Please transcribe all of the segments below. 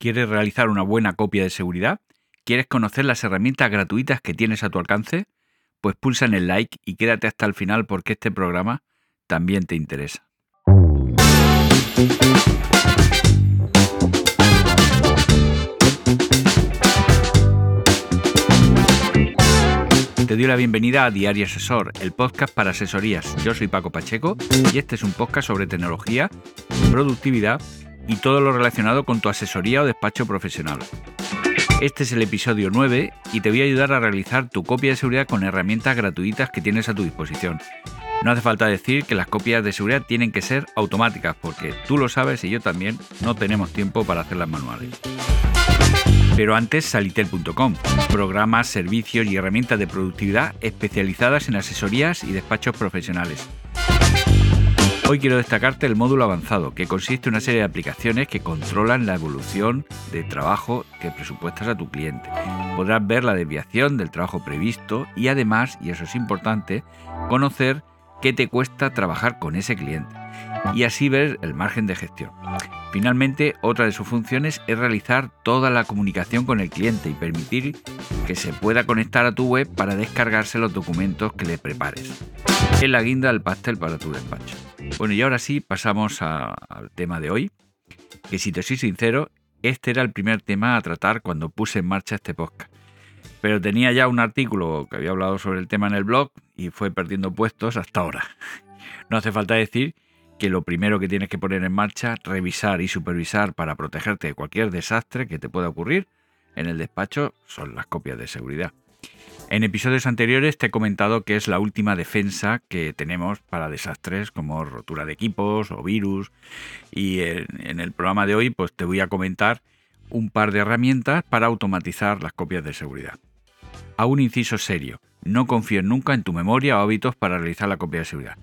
¿Quieres realizar una buena copia de seguridad? ¿Quieres conocer las herramientas gratuitas que tienes a tu alcance? Pues pulsa en el like y quédate hasta el final porque este programa también te interesa. Te doy la bienvenida a Diario Asesor, el podcast para asesorías. Yo soy Paco Pacheco y este es un podcast sobre tecnología, productividad y todo lo relacionado con tu asesoría o despacho profesional. Este es el episodio 9 y te voy a ayudar a realizar tu copia de seguridad con herramientas gratuitas que tienes a tu disposición. No hace falta decir que las copias de seguridad tienen que ser automáticas porque tú lo sabes y yo también no tenemos tiempo para hacerlas manuales. Pero antes salitel.com, programas, servicios y herramientas de productividad especializadas en asesorías y despachos profesionales. Hoy quiero destacarte el módulo avanzado, que consiste en una serie de aplicaciones que controlan la evolución de trabajo que presupuestas a tu cliente. Podrás ver la desviación del trabajo previsto y además, y eso es importante, conocer qué te cuesta trabajar con ese cliente y así ver el margen de gestión. Finalmente, otra de sus funciones es realizar toda la comunicación con el cliente y permitir que se pueda conectar a tu web para descargarse los documentos que le prepares. Es la guinda del pastel para tu despacho. Bueno, y ahora sí pasamos al tema de hoy, que si te soy sincero, este era el primer tema a tratar cuando puse en marcha este podcast. Pero tenía ya un artículo que había hablado sobre el tema en el blog y fue perdiendo puestos hasta ahora. No hace falta decir que lo primero que tienes que poner en marcha, revisar y supervisar para protegerte de cualquier desastre que te pueda ocurrir en el despacho son las copias de seguridad. En episodios anteriores te he comentado que es la última defensa que tenemos para desastres como rotura de equipos o virus y en, el programa de hoy pues te voy a comentar un par de herramientas para automatizar las copias de seguridad. A un inciso serio, no confíes nunca en tu memoria o hábitos para realizar la copia de seguridad.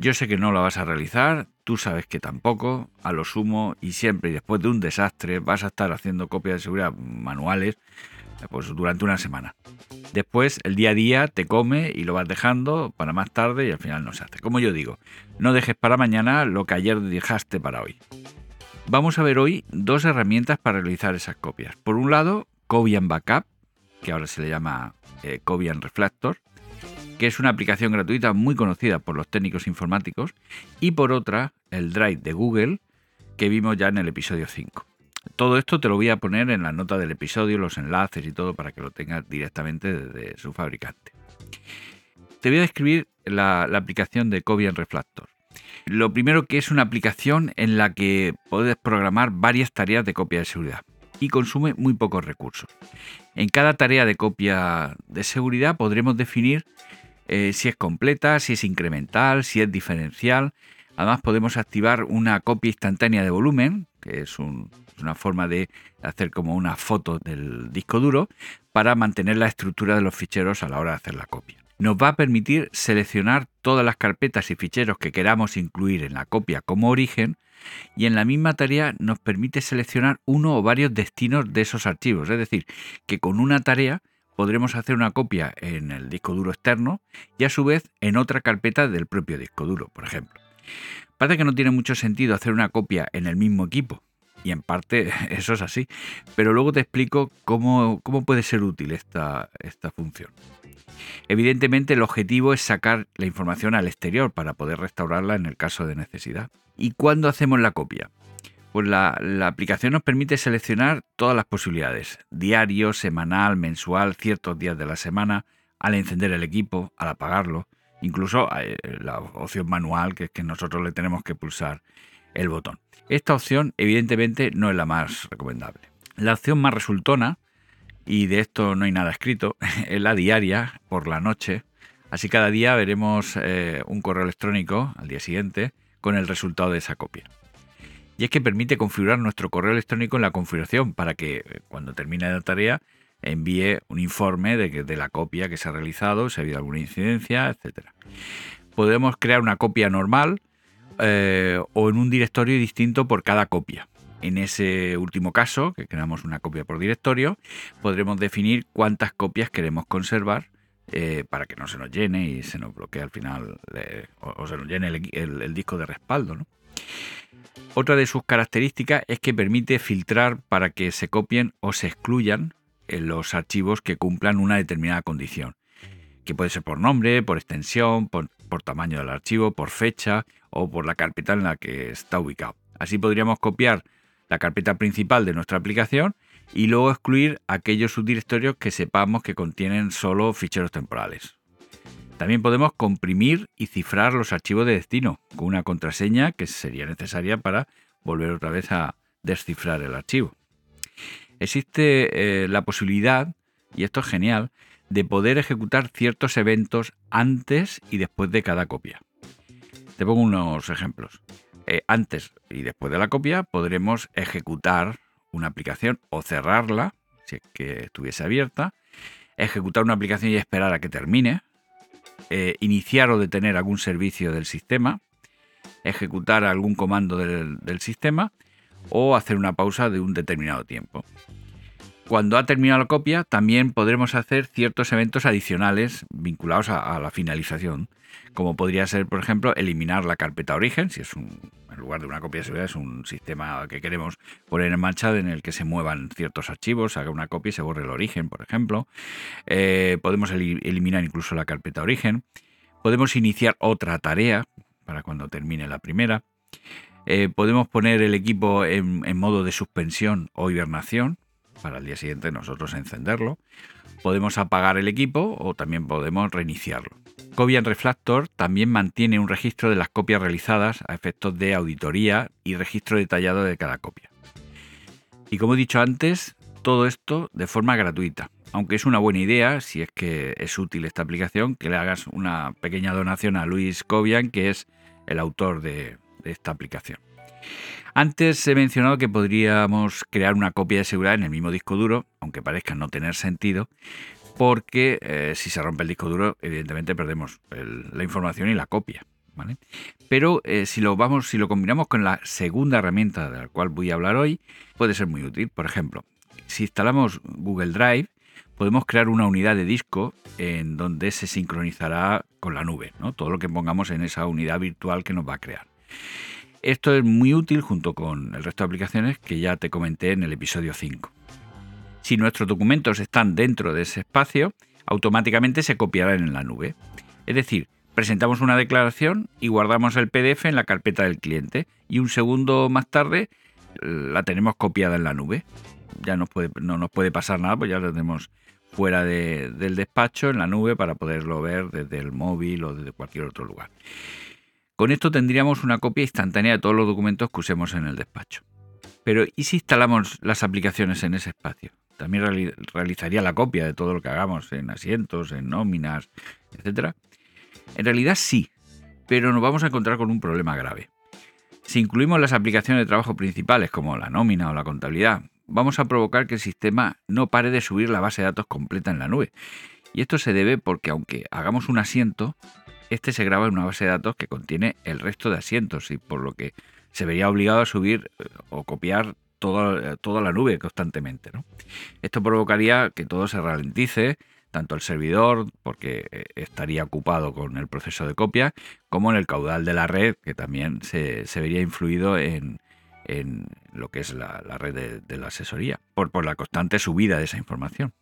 Yo sé que no la vas a realizar, tú sabes que tampoco, a lo sumo y siempre y después de un desastre vas a estar haciendo copias de seguridad manuales pues durante una semana. Después el día a día te come y lo vas dejando para más tarde y al final no se hace. Como yo digo, no dejes para mañana lo que ayer dejaste para hoy. Vamos a ver hoy dos herramientas para realizar esas copias. Por un lado, Cobian Backup, que ahora se le llama eh, Cobian Reflector, que es una aplicación gratuita muy conocida por los técnicos informáticos, y por otra, el Drive de Google, que vimos ya en el episodio 5. Todo esto te lo voy a poner en la nota del episodio, los enlaces y todo para que lo tengas directamente desde su fabricante. Te voy a describir la, aplicación de Cobian Reflector. Lo primero que es una aplicación en la que puedes programar varias tareas de copia de seguridad y consume muy pocos recursos. En cada tarea de copia de seguridad podremos definir eh, si es completa, si es incremental, si es diferencial. Además podemos activar una copia instantánea de volumen, que es una forma de hacer como una foto del disco duro, para mantener la estructura de los ficheros a la hora de hacer la copia. Nos va a permitir seleccionar todas las carpetas y ficheros que queramos incluir en la copia como origen y en la misma tarea nos permite seleccionar uno o varios destinos de esos archivos. Es decir, que con una tarea podremos hacer una copia en el disco duro externo y a su vez en otra carpeta del propio disco duro, por ejemplo. Parece que no tiene mucho sentido hacer una copia en el mismo equipo, y en parte eso es así, pero luego te explico cómo, puede ser útil esta, esta función. Evidentemente el objetivo es sacar la información al exterior para poder restaurarla en el caso de necesidad. ¿Y cuándo hacemos la copia? Pues la, aplicación nos permite seleccionar todas las posibilidades, diario, semanal, mensual, ciertos días de la semana, al encender el equipo, al apagarlo, incluso eh, la opción manual, que es que nosotros le tenemos que pulsar el botón. Esta opción evidentemente no es la más recomendable. La opción más resultona, y de esto no hay nada escrito, es la diaria por la noche. Así cada día veremos eh, un correo electrónico al día siguiente con el resultado de esa copia y es que permite configurar nuestro correo electrónico en la configuración para que eh, cuando termine la tarea envíe un informe de, de la copia que se ha realizado, si ha habido alguna incidencia, etc. Podemos crear una copia normal eh, o en un directorio distinto por cada copia. En ese último caso, que creamos una copia por directorio, podremos definir cuántas copias queremos conservar eh, para que no se nos llene y se nos bloquee al final o, se nos llene el, disco de respaldo. Otra de sus características es que permite filtrar para que se copien o se excluyan los archivos que cumplan una determinada condición, que puede ser por nombre, por extensión, por, tamaño del archivo, por fecha o por la carpeta en la que está ubicado. Así podríamos copiar la carpeta principal de nuestra aplicación y luego excluir aquellos subdirectorios que sepamos que contienen solo ficheros temporales. También podemos comprimir y cifrar los archivos de destino con una contraseña que sería necesaria para volver otra vez a descifrar el archivo. Existe eh, la posibilidad, y esto es genial, de poder ejecutar ciertos eventos antes y después de cada copia. Te pongo unos ejemplos. Eh, antes y después de la copia podremos ejecutar una aplicación o cerrarla, si es que estuviese abierta, ejecutar una aplicación y esperar a que termine, eh, iniciar o detener algún servicio del sistema, ejecutar algún comando del, del sistema o hacer una pausa de un determinado tiempo. Cuando ha terminado la copia, también podremos hacer ciertos eventos adicionales vinculados a, la finalización, como podría ser, por ejemplo, eliminar la carpeta origen, si es un, en lugar de una copia de es un sistema que queremos poner en marcha en el que se muevan ciertos archivos, haga una copia y se borre el origen, por ejemplo. Eh, podemos eliminar incluso la carpeta origen. Podemos iniciar otra tarea para cuando termine la primera. Eh, podemos poner el equipo en, modo de suspensión o hibernación para el día siguiente nosotros encenderlo. Podemos apagar el equipo o también podemos reiniciarlo. Cobian Refactor también mantiene un registro de las copias realizadas a efectos de auditoría y registro detallado de cada copia. Y como he dicho antes, todo esto de forma gratuita, aunque es una buena idea, si es que es útil esta aplicación, que le hagas una pequeña donación a Luis Cobian, que es el autor de, esta aplicación. Antes he mencionado que podríamos crear una copia de seguridad en el mismo disco duro, aunque parezca no tener sentido, porque eh, si se rompe el disco duro, evidentemente perdemos la información y la copia. Pero eh, si lo vamos, si lo combinamos con la segunda herramienta de la cual voy a hablar hoy, puede ser muy útil. Por ejemplo, si instalamos Google Drive, podemos crear una unidad de disco en donde se sincronizará con la nube, ¿no? todo lo que pongamos en esa unidad virtual que nos va a crear. Esto es muy útil junto con el resto de aplicaciones que ya te comenté en el episodio 5. Si nuestros documentos están dentro de ese espacio, automáticamente se copiarán en la nube. Es decir, presentamos una declaración y guardamos el PDF en la carpeta del cliente y un segundo más tarde la tenemos copiada en la nube. Ya no nos puede pasar nada, pues ya la tenemos fuera del despacho en la nube para poderlo ver desde el móvil o desde cualquier otro lugar. Con esto tendríamos una copia instantánea de todos los documentos que usemos en el despacho. Pero ¿y si instalamos las aplicaciones en ese espacio? También realizaría la copia de todo lo que hagamos en asientos, en nóminas, etc. En realidad sí, pero nos vamos a encontrar con un problema grave. Si incluimos las aplicaciones de trabajo principales como la nómina o la contabilidad, vamos a provocar que el sistema no pare de subir la base de datos completa en la nube. Y esto se debe porque aunque hagamos un asiento, este se graba en una base de datos que contiene el resto de asientos y por lo que se vería obligado a subir eh, o copiar toda, toda la nube constantemente. Esto provocaría que todo se ralentice, tanto el servidor, porque eh, estaría ocupado con el proceso de copia, como en el caudal de la red, que también se, vería influido en, lo que es la, red de, de, la asesoría, por, por la constante subida de esa información.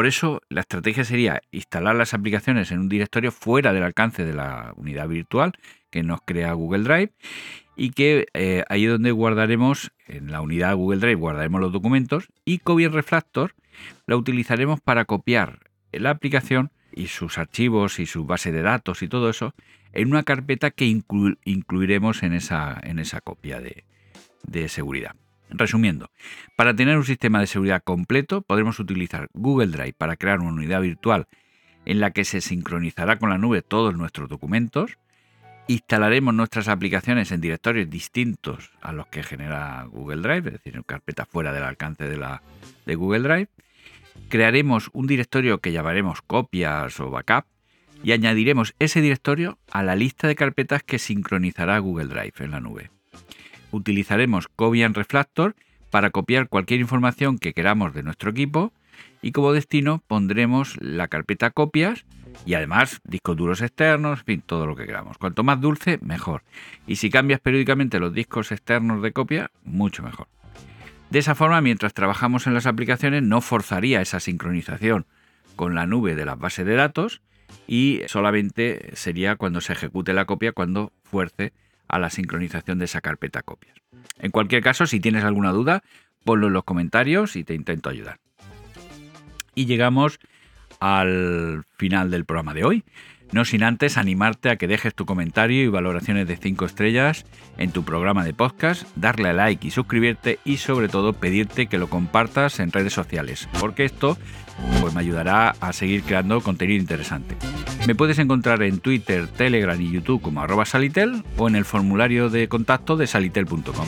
Por eso la estrategia sería instalar las aplicaciones en un directorio fuera del alcance de la unidad virtual que nos crea Google Drive y que eh, ahí es donde guardaremos, en la unidad Google Drive guardaremos los documentos y Cobian Refactor la utilizaremos para copiar la aplicación y sus archivos y su base de datos y todo eso en una carpeta que incluiremos en esa, en esa copia de seguridad. Resumiendo, para tener un sistema de seguridad completo podremos utilizar Google Drive para crear una unidad virtual en la que se sincronizará con la nube todos nuestros documentos, instalaremos nuestras aplicaciones en directorios distintos a los que genera Google Drive, es decir, en carpetas fuera del alcance de, de Google Drive, crearemos un directorio que llamaremos copias o backup y añadiremos ese directorio a la lista de carpetas que sincronizará Google Drive en la nube utilizaremos Cobian Refactor para copiar cualquier información que queramos de nuestro equipo y como destino pondremos la carpeta copias y además discos duros externos, en fin, todo lo que queramos. Cuanto más dulce, mejor. Y si cambias periódicamente los discos externos de copia, mucho mejor. De esa forma, mientras trabajamos en las aplicaciones, no forzaría esa sincronización con la nube de las bases de datos y solamente sería cuando se ejecute la copia cuando fuerce a la sincronización de esa carpeta copias. En cualquier caso, si tienes alguna duda, ponlo en los comentarios y te intento ayudar. Y llegamos al final del programa de hoy. No sin antes animarte a que dejes tu comentario y valoraciones de 5 estrellas en tu programa de podcast, darle a like y suscribirte y sobre todo pedirte que lo compartas en redes sociales, porque esto pues, me ayudará a seguir creando contenido interesante. Me puedes encontrar en Twitter, Telegram y YouTube como arroba salitel o en el formulario de contacto de salitel.com.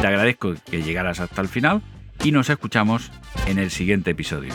Te agradezco que llegaras hasta el final y nos escuchamos en el siguiente episodio.